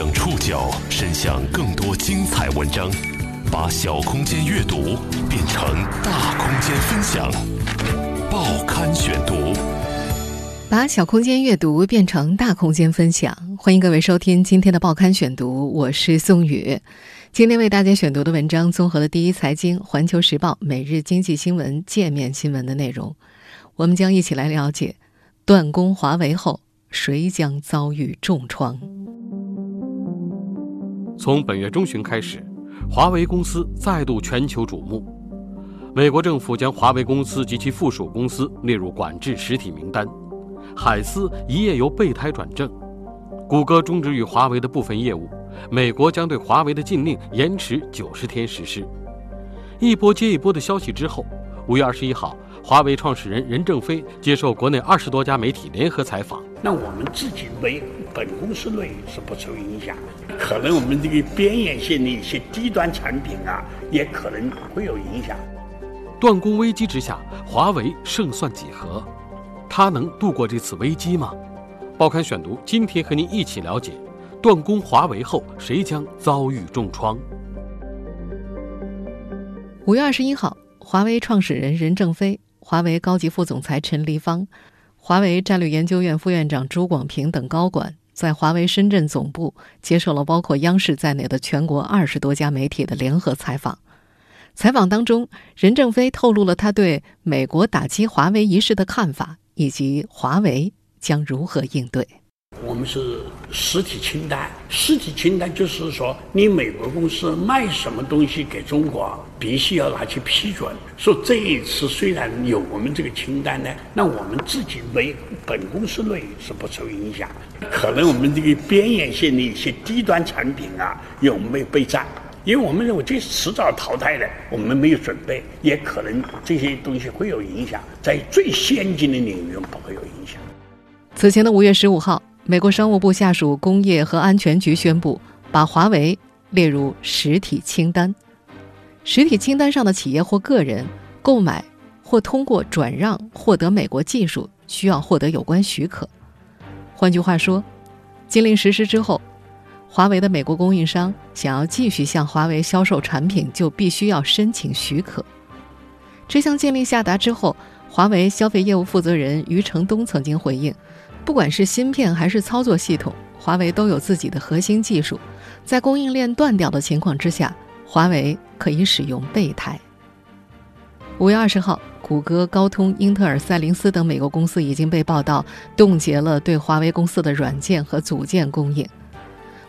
将触角伸向更多精彩文章，把小空间阅读变成大空间分享。报刊选读，把小空间阅读变成大空间分享。欢迎各位收听今天的报刊选读，我是宋宇。今天为大家选读的文章综合了第一财经、环球时报、每日经济新闻、界面新闻的内容。我们将一起来了解断供华为后，谁将遭遇重创。从本月中旬开始，华为公司再度全球瞩目。美国政府将华为公司及其附属公司列入管制实体名单，海思一夜由备胎转正，谷歌终止与华为的部分业务，美国将对华为的禁令延迟九十天实施。一波接一波的消息之后，五月二十一号。华为创始人任正非接受国内二十多家媒体联合采访。那我们自己为本公司内是不受影响，可能我们这个边缘性的一些低端产品啊，也可能会有影响。断供危机之下，华为胜算几何？它能度过这次危机吗？报刊选读今天和您一起了解：断供华为后，谁将遭遇重创？五月二十一号，华为创始人任正非。华为高级副总裁陈立芳、华为战略研究院副院长朱广平等高管在华为深圳总部接受了包括央视在内的全国二十多家媒体的联合采访。采访当中，任正非透露了他对美国打击华为一事的看法，以及华为将如何应对。我们是实体清单，实体清单就是说，你美国公司卖什么东西给中国，必须要拿去批准。说这一次虽然有我们这个清单呢，那我们自己没本公司内是不受影响。可能我们这个边缘性的一些低端产品啊，有没有备战？因为我们认为这迟早淘汰的，我们没有准备，也可能这些东西会有影响。在最先进的领域不会有影响。此前的五月十五号。美国商务部下属工业和安全局宣布，把华为列入实体清单。实体清单上的企业或个人购买或通过转让获得美国技术，需要获得有关许可。换句话说，禁令实施之后，华为的美国供应商想要继续向华为销售产品，就必须要申请许可。这项禁令下达之后，华为消费业务负责人余承东曾经回应。不管是芯片还是操作系统，华为都有自己的核心技术。在供应链断掉的情况之下，华为可以使用备胎。五月二十号，谷歌、高通、英特尔、赛灵思等美国公司已经被报道冻结了对华为公司的软件和组件供应。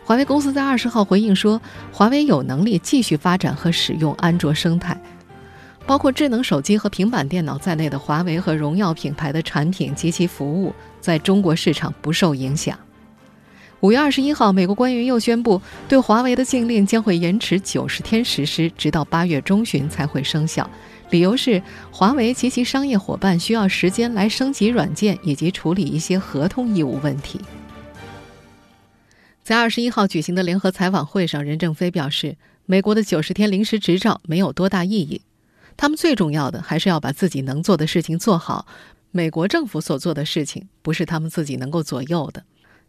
华为公司在二十号回应说，华为有能力继续发展和使用安卓生态。包括智能手机和平板电脑在内的华为和荣耀品牌的产品及其服务在中国市场不受影响。五月二十一号，美国官员又宣布，对华为的禁令将会延迟九十天实施，直到八月中旬才会生效。理由是，华为及其商业伙伴需要时间来升级软件以及处理一些合同义务问题。在二十一号举行的联合采访会上，任正非表示，美国的九十天临时执照没有多大意义。他们最重要的还是要把自己能做的事情做好。美国政府所做的事情不是他们自己能够左右的。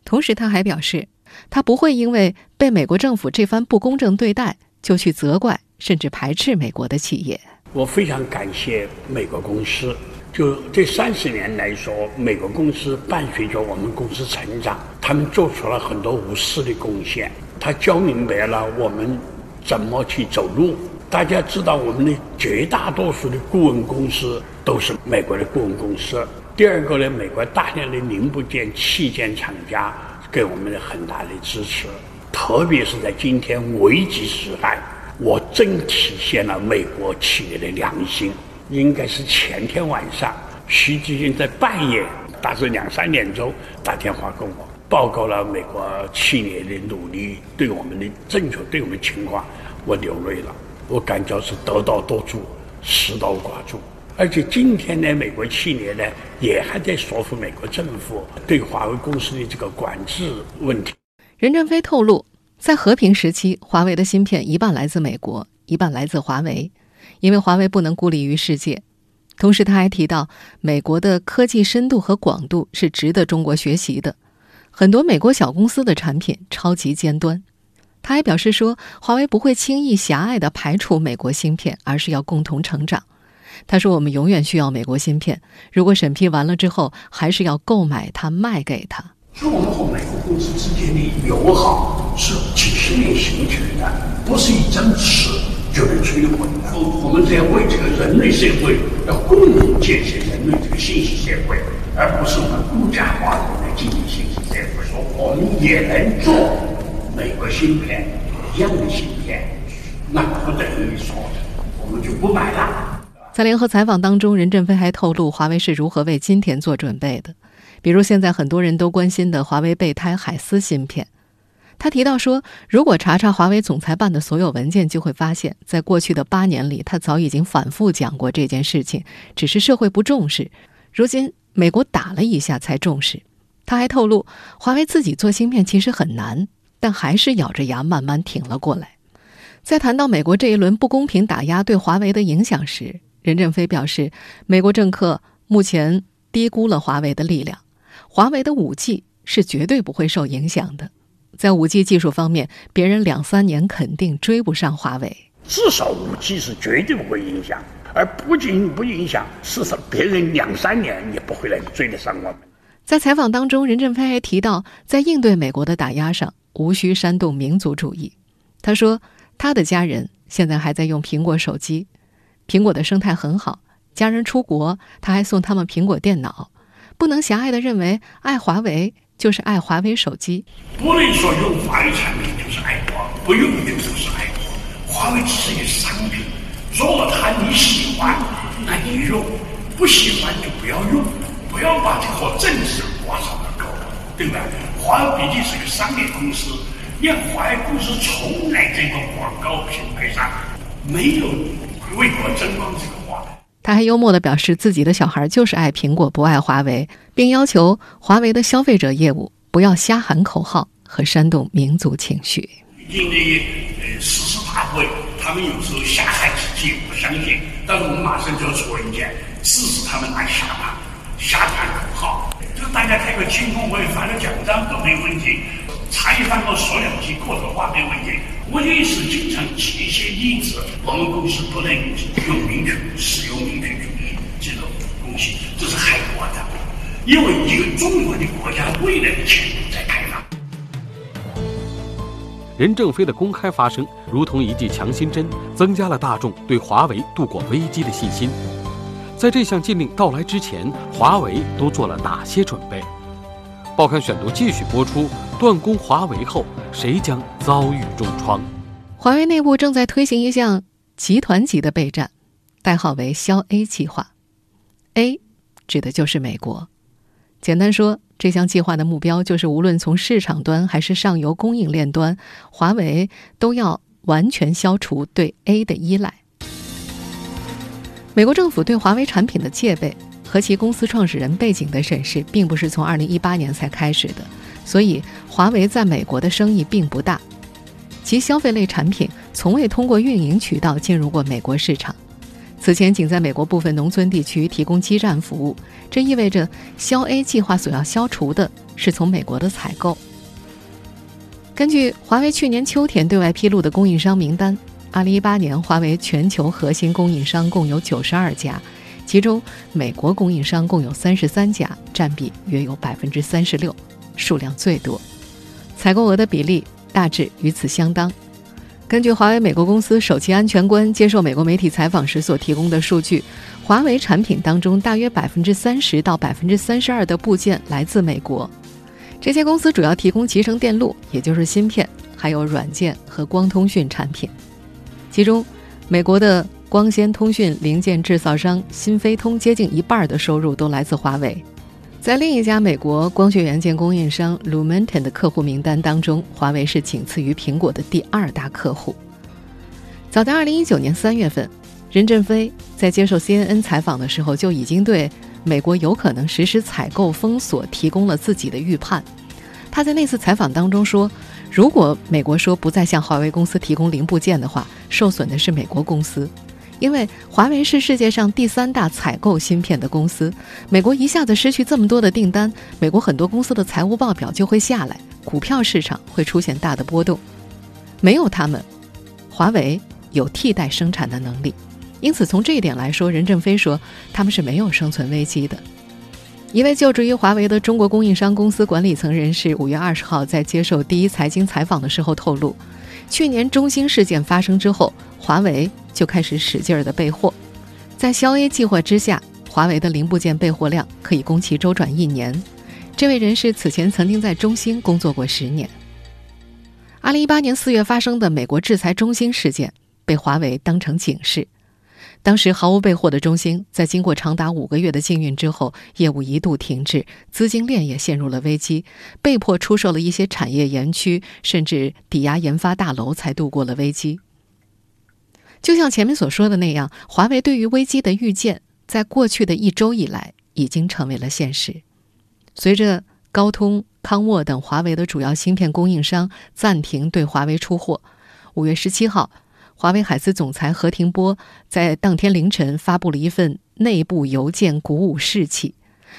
同时，他还表示，他不会因为被美国政府这番不公正对待就去责怪甚至排斥美国的企业。我非常感谢美国公司，就这三十年来说，美国公司伴随着我们公司成长，他们做出了很多无私的贡献。他教明白了我们怎么去走路。大家知道，我们的绝大多数的顾问公司都是美国的顾问公司。第二个呢，美国大量的零部件器件厂家给我们的很大的支持，特别是在今天危机时代，我真体现了美国企业的良心。应该是前天晚上，习近平在半夜，大致两三点钟打电话跟我报告了美国企业的努力，对我们的正确对我们情况，我流泪了。我感觉是得道多助，失道寡助。而且今天呢，美国企业呢也还在说服美国政府对华为公司的这个管制问题。任正非透露，在和平时期，华为的芯片一半来自美国，一半来自华为，因为华为不能孤立于世界。同时，他还提到，美国的科技深度和广度是值得中国学习的。很多美国小公司的产品超级尖端。他还表示说，华为不会轻易狭隘地排除美国芯片，而是要共同成长。他说：“我们永远需要美国芯片，如果审批完了之后，还是要购买它，卖给他。”所以，我们和美国公司之间的友好是几十年形成的，不是一张纸就能摧毁的。我们在为这个人类社会要共同建设人类这个信息社会。而不是我们孤家化的来进行信息社会，说我们也能做美国芯片一样的芯片，那不等于说我们就不买了。在联合采访当中，任正非还透露华为是如何为今天做准备的，比如现在很多人都关心的华为备胎海思芯片。他提到说，如果查查华为总裁办的所有文件，就会发现，在过去的八年里，他早已经反复讲过这件事情，只是社会不重视。如今。美国打了一下才重视，他还透露，华为自己做芯片其实很难，但还是咬着牙慢慢挺了过来。在谈到美国这一轮不公平打压对华为的影响时，任正非表示，美国政客目前低估了华为的力量，华为的五 G 是绝对不会受影响的。在五 G 技术方面，别人两三年肯定追不上华为，至少五 G 是绝对不会影响。而不仅不影响，至少别人两三年也不会来追得上我们。在采访当中，任正非还提到，在应对美国的打压上，无需煽动民族主义。他说，他的家人现在还在用苹果手机，苹果的生态很好。家人出国，他还送他们苹果电脑。不能狭隘的认为爱华为就是爱华为手机。不能说用华为产品就是爱国，不用就不是爱国。华为只是一个商品。如果他你喜欢，那你用；不喜欢就不要用，不要把这和政治挂上了钩，对吧？华为毕竟是个商业公司，你看华为公司从来这个广告品牌上没有为国争光这个话。他还幽默地表示，自己的小孩就是爱苹果，不爱华为，并要求华为的消费者业务不要瞎喊口号和煽动民族情绪。今天呃，誓师大会。他们有时候瞎喊几句，不相信，但是我们马上就要出文件，制止他们来瞎喊、瞎喊口号。就大家开个庆功会，发个奖章都没有问题，茶叶饭后说两句客套话没有问题。我也是经常举一些例子，我们公司不能用民权使用民权主义这种东西，这是害国的，因为一个中国的国家未来的前途在开放。任正非的公开发声，如同一剂强心针，增加了大众对华为度过危机的信心。在这项禁令到来之前，华为都做了哪些准备？报刊选读继续播出：断供华为后，谁将遭遇重创？华为内部正在推行一项集团级的备战，代号为“消 A 计划”。A 指的就是美国。简单说。这项计划的目标就是，无论从市场端还是上游供应链端，华为都要完全消除对 A 的依赖。美国政府对华为产品的戒备和其公司创始人背景的审视，并不是从2018年才开始的，所以华为在美国的生意并不大，其消费类产品从未通过运营渠道进入过美国市场。此前仅在美国部分农村地区提供基站服务，这意味着消 A 计划所要消除的是从美国的采购。根据华为去年秋天对外披露的供应商名单，2018年华为全球核心供应商共有92家，其中美国供应商共有33家，占比约有36%，数量最多，采购额的比例大致与此相当。根据华为美国公司首席安全官接受美国媒体采访时所提供的数据，华为产品当中大约百分之三十到百分之三十二的部件来自美国。这些公司主要提供集成电路，也就是芯片，还有软件和光通讯产品。其中，美国的光纤通讯零件制造商新飞通接近一半的收入都来自华为。在另一家美国光学元件供应商 Lumentum 的客户名单当中，华为是仅次于苹果的第二大客户。早在2019年3月份，任正非在接受 CNN 采访的时候，就已经对美国有可能实施采购封锁提供了自己的预判。他在那次采访当中说：“如果美国说不再向华为公司提供零部件的话，受损的是美国公司。”因为华为是世界上第三大采购芯片的公司，美国一下子失去这么多的订单，美国很多公司的财务报表就会下来，股票市场会出现大的波动。没有他们，华为有替代生产的能力，因此从这一点来说，任正非说他们是没有生存危机的。一位就职于华为的中国供应商公司管理层人士五月二十号在接受第一财经采访的时候透露，去年中兴事件发生之后，华为。就开始使劲儿的备货，在消 A 计划之下，华为的零部件备货量可以供其周转一年。这位人士此前曾经在中兴工作过十年。二零一八年四月发生的美国制裁中兴事件，被华为当成警示。当时毫无备货的中兴，在经过长达五个月的禁运之后，业务一度停滞，资金链也陷入了危机，被迫出售了一些产业园区，甚至抵押研发大楼，才度过了危机。就像前面所说的那样，华为对于危机的预见，在过去的一周以来已经成为了现实。随着高通、康沃等华为的主要芯片供应商暂停对华为出货，五月十七号，华为海思总裁何庭波在当天凌晨发布了一份内部邮件，鼓舞士气。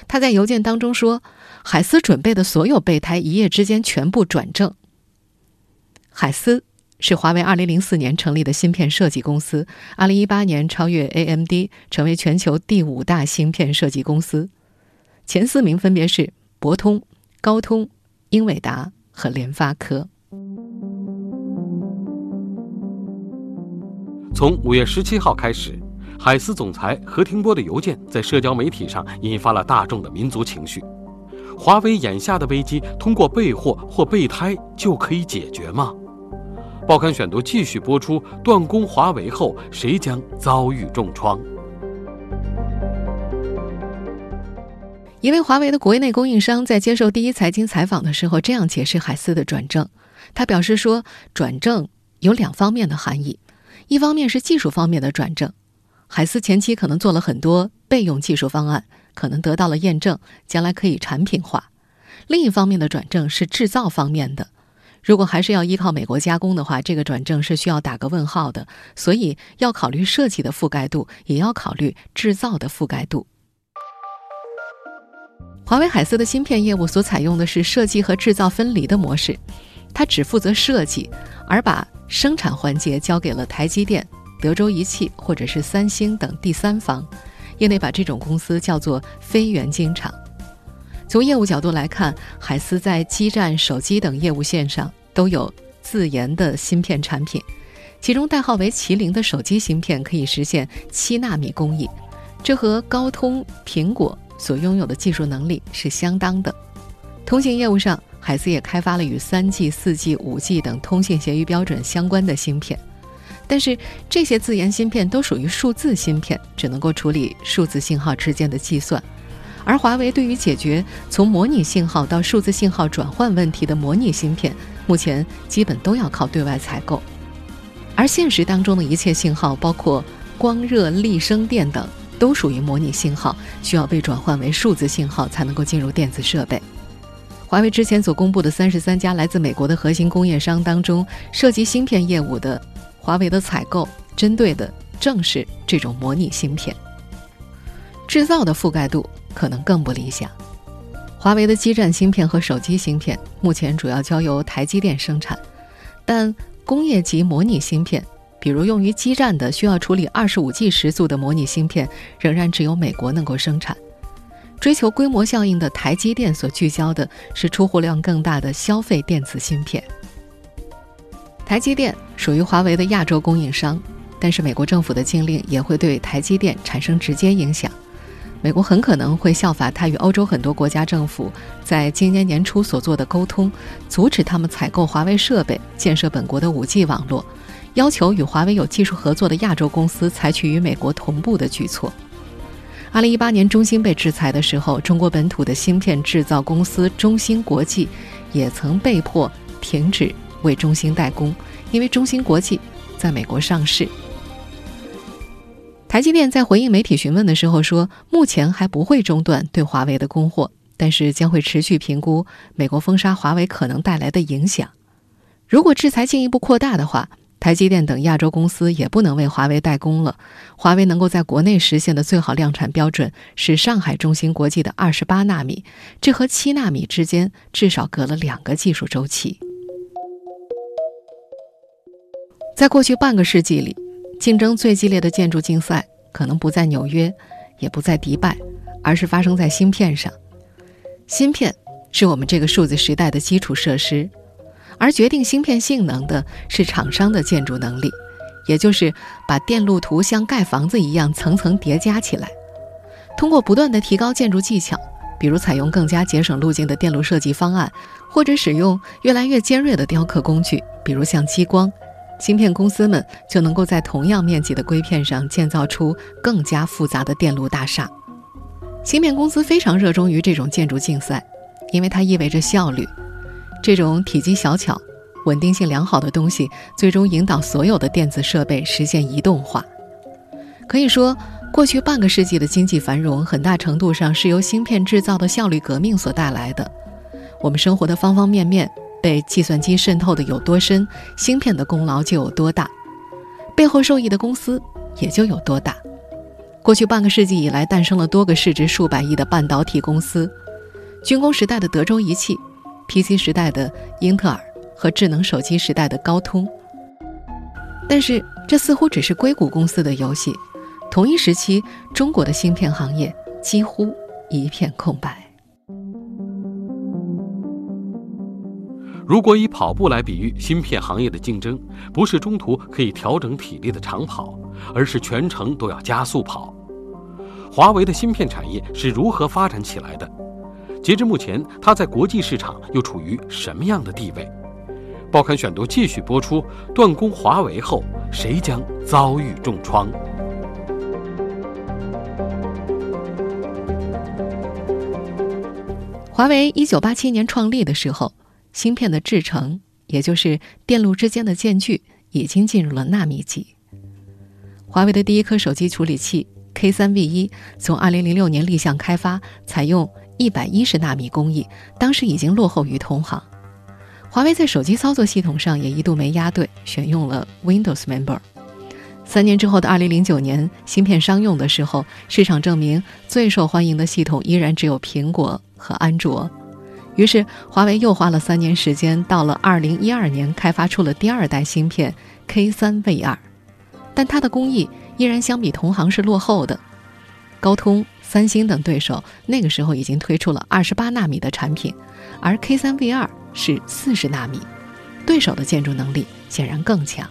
他在邮件当中说：“海思准备的所有备胎，一夜之间全部转正。”海思。是华为2004年成立的芯片设计公司，2018年超越 AMD，成为全球第五大芯片设计公司。前四名分别是博通、高通、英伟达和联发科。从五月十七号开始，海思总裁何庭波的邮件在社交媒体上引发了大众的民族情绪。华为眼下的危机，通过备货或备胎就可以解决吗？报刊选读继续播出：断供华为后，谁将遭遇重创？一位华为的国内供应商在接受第一财经采访的时候，这样解释海思的转正。他表示说，转正有两方面的含义：一方面是技术方面的转正，海思前期可能做了很多备用技术方案，可能得到了验证，将来可以产品化；另一方面的转正是制造方面的。如果还是要依靠美国加工的话，这个转正是需要打个问号的。所以要考虑设计的覆盖度，也要考虑制造的覆盖度。华为海思的芯片业务所采用的是设计和制造分离的模式，它只负责设计，而把生产环节交给了台积电、德州仪器或者是三星等第三方。业内把这种公司叫做非元晶厂。从业务角度来看，海思在基站、手机等业务线上都有自研的芯片产品，其中代号为“麒麟”的手机芯片可以实现七纳米工艺，这和高通、苹果所拥有的技术能力是相当的。通信业务上，海思也开发了与 3G、4G、5G 等通信协议标准相关的芯片，但是这些自研芯片都属于数字芯片，只能够处理数字信号之间的计算。而华为对于解决从模拟信号到数字信号转换问题的模拟芯片，目前基本都要靠对外采购。而现实当中的一切信号，包括光、热、力、声、电等，都属于模拟信号，需要被转换为数字信号才能够进入电子设备。华为之前所公布的三十三家来自美国的核心工业商当中，涉及芯片业务的，华为的采购针对的正是这种模拟芯片。制造的覆盖度。可能更不理想。华为的基站芯片和手机芯片目前主要交由台积电生产，但工业级模拟芯片，比如用于基站的需要处理二十五 G 时速的模拟芯片，仍然只有美国能够生产。追求规模效应的台积电所聚焦的是出货量更大的消费电子芯片。台积电属于华为的亚洲供应商，但是美国政府的禁令也会对台积电产生直接影响。美国很可能会效法它与欧洲很多国家政府在今年年初所做的沟通，阻止他们采购华为设备，建设本国的 5G 网络，要求与华为有技术合作的亚洲公司采取与美国同步的举措。2018年中兴被制裁的时候，中国本土的芯片制造公司中芯国际也曾被迫停止为中兴代工，因为中芯国际在美国上市。台积电在回应媒体询问的时候说，目前还不会中断对华为的供货，但是将会持续评估美国封杀华为可能带来的影响。如果制裁进一步扩大的话，台积电等亚洲公司也不能为华为代工了。华为能够在国内实现的最好量产标准是上海中芯国际的二十八纳米，这和七纳米之间至少隔了两个技术周期。在过去半个世纪里，竞争最激烈的建筑竞赛可能不在纽约，也不在迪拜，而是发生在芯片上。芯片是我们这个数字时代的基础设施。而决定芯片性能的是厂商的建筑能力，也就是把电路图像盖房子一样层层叠加起来。通过不断的提高建筑技巧，比如采用更加节省路径的电路设计方案，或者使用越来越尖锐的雕刻工具，比如像激光，芯片公司们就能够在同样面积的硅片上建造出更加复杂的电路大厦。芯片公司非常热衷于这种建筑竞赛，因为它意味着效率。这种体积小巧、稳定性良好的东西，最终引导所有的电子设备实现移动化。可以说，过去半个世纪的经济繁荣，很大程度上是由芯片制造的效率革命所带来的。我们生活的方方面面被计算机渗透的有多深，芯片的功劳就有多大，背后受益的公司也就有多大。过去半个世纪以来，诞生了多个市值数百亿的半导体公司，军工时代的德州仪器。PC 时代的英特尔和智能手机时代的高通，但是这似乎只是硅谷公司的游戏。同一时期，中国的芯片行业几乎一片空白。如果以跑步来比喻芯片行业的竞争，不是中途可以调整体力的长跑，而是全程都要加速跑。华为的芯片产业是如何发展起来的？截至目前，它在国际市场又处于什么样的地位？报刊选读继续播出：断供华为后，谁将遭遇重创？华为一九八七年创立的时候，芯片的制程，也就是电路之间的间距，已经进入了纳米级。华为的第一颗手机处理器 K 三 V 一，从二零零六年立项开发，采用。一百一十纳米工艺，当时已经落后于同行。华为在手机操作系统上也一度没压对，选用了 Windows Member。三年之后的二零零九年，芯片商用的时候，市场证明最受欢迎的系统依然只有苹果和安卓。于是，华为又花了三年时间，到了二零一二年开发出了第二代芯片 K 三 V 二，但它的工艺依然相比同行是落后的。高通。三星等对手那个时候已经推出了二十八纳米的产品，而 K 三 V 二是四十纳米，对手的建筑能力显然更强。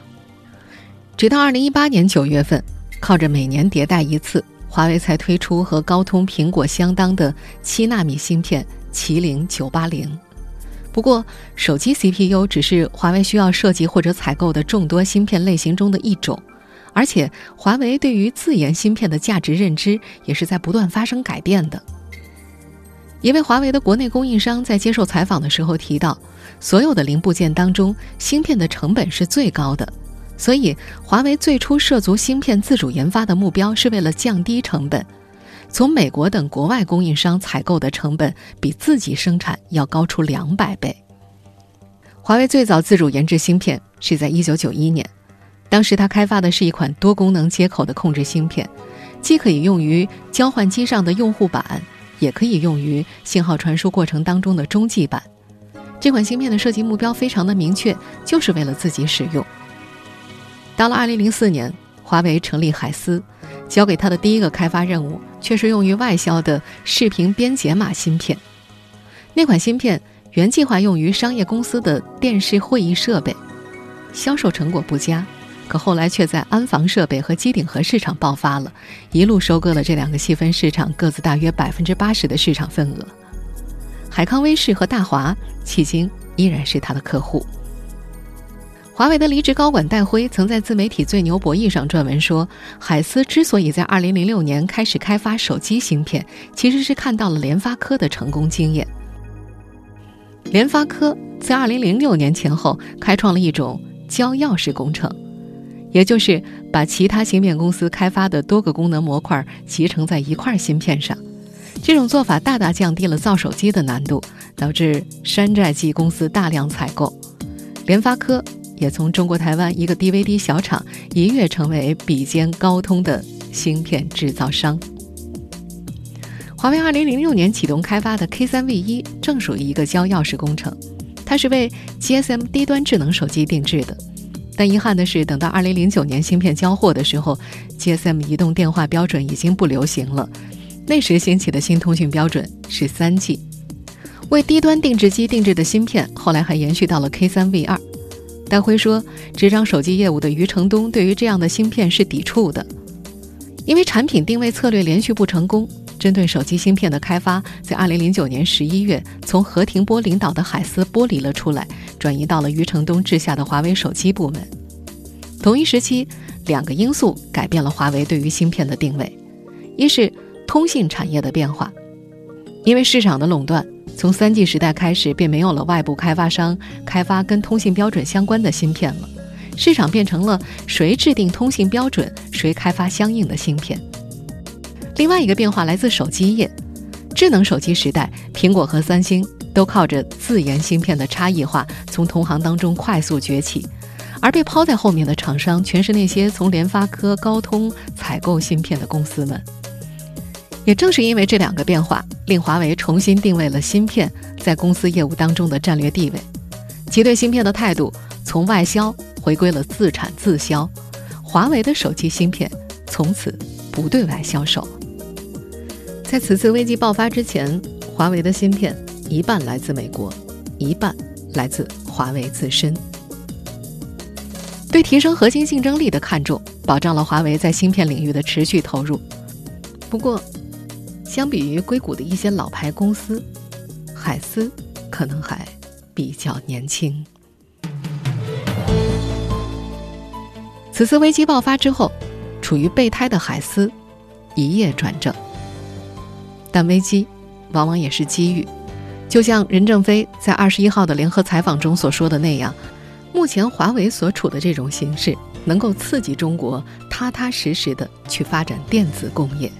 直到二零一八年九月份，靠着每年迭代一次，华为才推出和高通、苹果相当的七纳米芯片麒麟九八零。不过，手机 CPU 只是华为需要设计或者采购的众多芯片类型中的一种。而且，华为对于自研芯片的价值认知也是在不断发生改变的。一位华为的国内供应商在接受采访的时候提到，所有的零部件当中，芯片的成本是最高的，所以华为最初涉足芯片自主研发的目标是为了降低成本。从美国等国外供应商采购的成本比自己生产要高出两百倍。华为最早自主研制芯片是在一九九一年。当时他开发的是一款多功能接口的控制芯片，既可以用于交换机上的用户板，也可以用于信号传输过程当中的中继板。这款芯片的设计目标非常的明确，就是为了自己使用。到了2004年，华为成立海思，交给他的第一个开发任务却是用于外销的视频编解码芯片。那款芯片原计划用于商业公司的电视会议设备，销售成果不佳。可后来却在安防设备和机顶盒市场爆发了，一路收割了这两个细分市场各自大约百分之八十的市场份额。海康威视和大华迄今依然是他的客户。华为的离职高管戴辉曾在自媒体最牛博弈上撰文说，海思之所以在二零零六年开始开发手机芯片，其实是看到了联发科的成功经验。联发科在二零零六年前后开创了一种交钥匙工程。也就是把其他芯片公司开发的多个功能模块集成在一块芯片上，这种做法大大降低了造手机的难度，导致山寨机公司大量采购。联发科也从中国台湾一个 DVD 小厂一跃成为比肩高通的芯片制造商。华为2006年启动开发的 K3V1 正属于一个交钥匙工程，它是为 GSM 低端智能手机定制的。但遗憾的是，等到2009年芯片交货的时候，GSM 移动电话标准已经不流行了。那时兴起的新通讯标准是 3G。为低端定制机定制的芯片，后来还延续到了 K3V2。戴辉说，执掌手机业务的余承东对于这样的芯片是抵触的，因为产品定位策略连续不成功。针对手机芯片的开发，在2009年11月从何庭波领导的海思剥离了出来，转移到了余承东治下的华为手机部门。同一时期，两个因素改变了华为对于芯片的定位：一是通信产业的变化，因为市场的垄断。从 3G 时代开始，便没有了外部开发商开发跟通信标准相关的芯片了，市场变成了谁制定通信标准，谁开发相应的芯片。另外一个变化来自手机业，智能手机时代，苹果和三星都靠着自研芯片的差异化，从同行当中快速崛起，而被抛在后面的厂商，全是那些从联发科、高通采购芯片的公司们。也正是因为这两个变化，令华为重新定位了芯片在公司业务当中的战略地位，其对芯片的态度从外销回归了自产自销。华为的手机芯片从此不对外销售。在此次危机爆发之前，华为的芯片一半来自美国，一半来自华为自身。对提升核心竞争力的看重，保障了华为在芯片领域的持续投入。不过，相比于硅谷的一些老牌公司，海思可能还比较年轻。此次危机爆发之后，处于备胎的海思一夜转正。但危机往往也是机遇，就像任正非在二十一号的联合采访中所说的那样，目前华为所处的这种形势，能够刺激中国踏踏实实的去发展电子工业。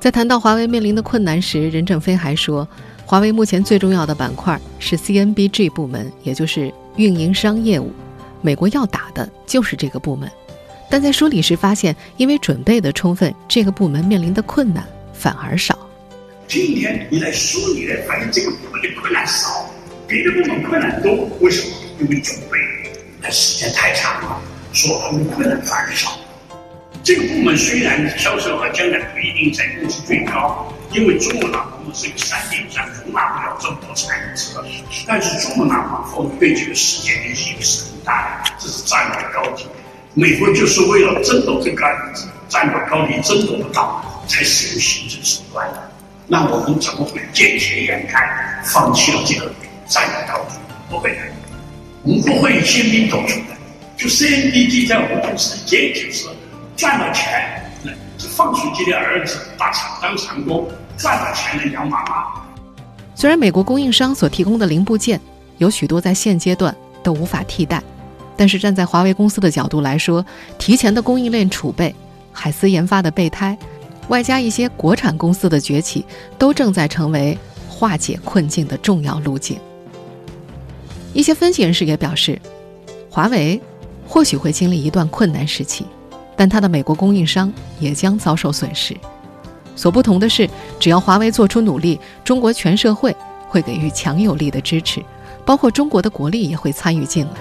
在谈到华为面临的困难时，任正非还说，华为目前最重要的板块是 CNBG 部门，也就是运营商业务。美国要打的就是这个部门，但在梳理时发现，因为准备的充分，这个部门面临的困难反而少。今天你来梳理来发现，这个部门的困难少，别的部门困难多。为什么？因为准备，的时间太长了，所以困难反而少。这个部门虽然销售额将来不一定在公司最高，因为珠穆朗玛是个三点三，容纳不了这么多产值。但是珠穆朗玛峰对这个世界影响是很大的，这是战略高地。美国就是为了争夺这个战略高地争夺不到，才使用行政手段的。那我们怎么会见钱眼开，放弃了这个战略高地？不会的，我们不会先兵夺出的。就 C N B D 在我们公司也就是。赚了钱，是放水机的儿子把厂当长工，赚了钱的养妈妈。虽然美国供应商所提供的零部件有许多在现阶段都无法替代，但是站在华为公司的角度来说，提前的供应链储备、海思研发的备胎，外加一些国产公司的崛起，都正在成为化解困境的重要路径。一些分析人士也表示，华为或许会经历一段困难时期。但它的美国供应商也将遭受损失。所不同的是，只要华为做出努力，中国全社会会给予强有力的支持，包括中国的国力也会参与进来。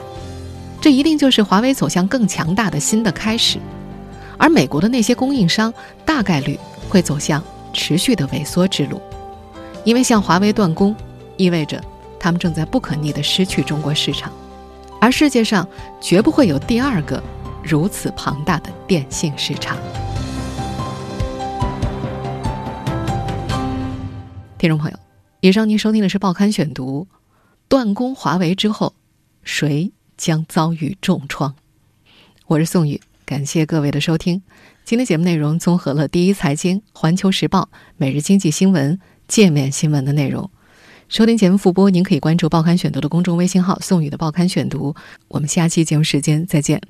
这一定就是华为走向更强大的新的开始。而美国的那些供应商大概率会走向持续的萎缩之路，因为向华为断供意味着他们正在不可逆的失去中国市场，而世界上绝不会有第二个。如此庞大的电信市场，听众朋友，以上您收听的是《报刊选读》，断供华为之后，谁将遭遇重创？我是宋宇，感谢各位的收听。今天节目内容综合了《第一财经》《环球时报》《每日经济新闻》《界面新闻》的内容。收听节目复播，您可以关注《报刊选读》的公众微信号“宋宇的报刊选读”。我们下期节目时间再见。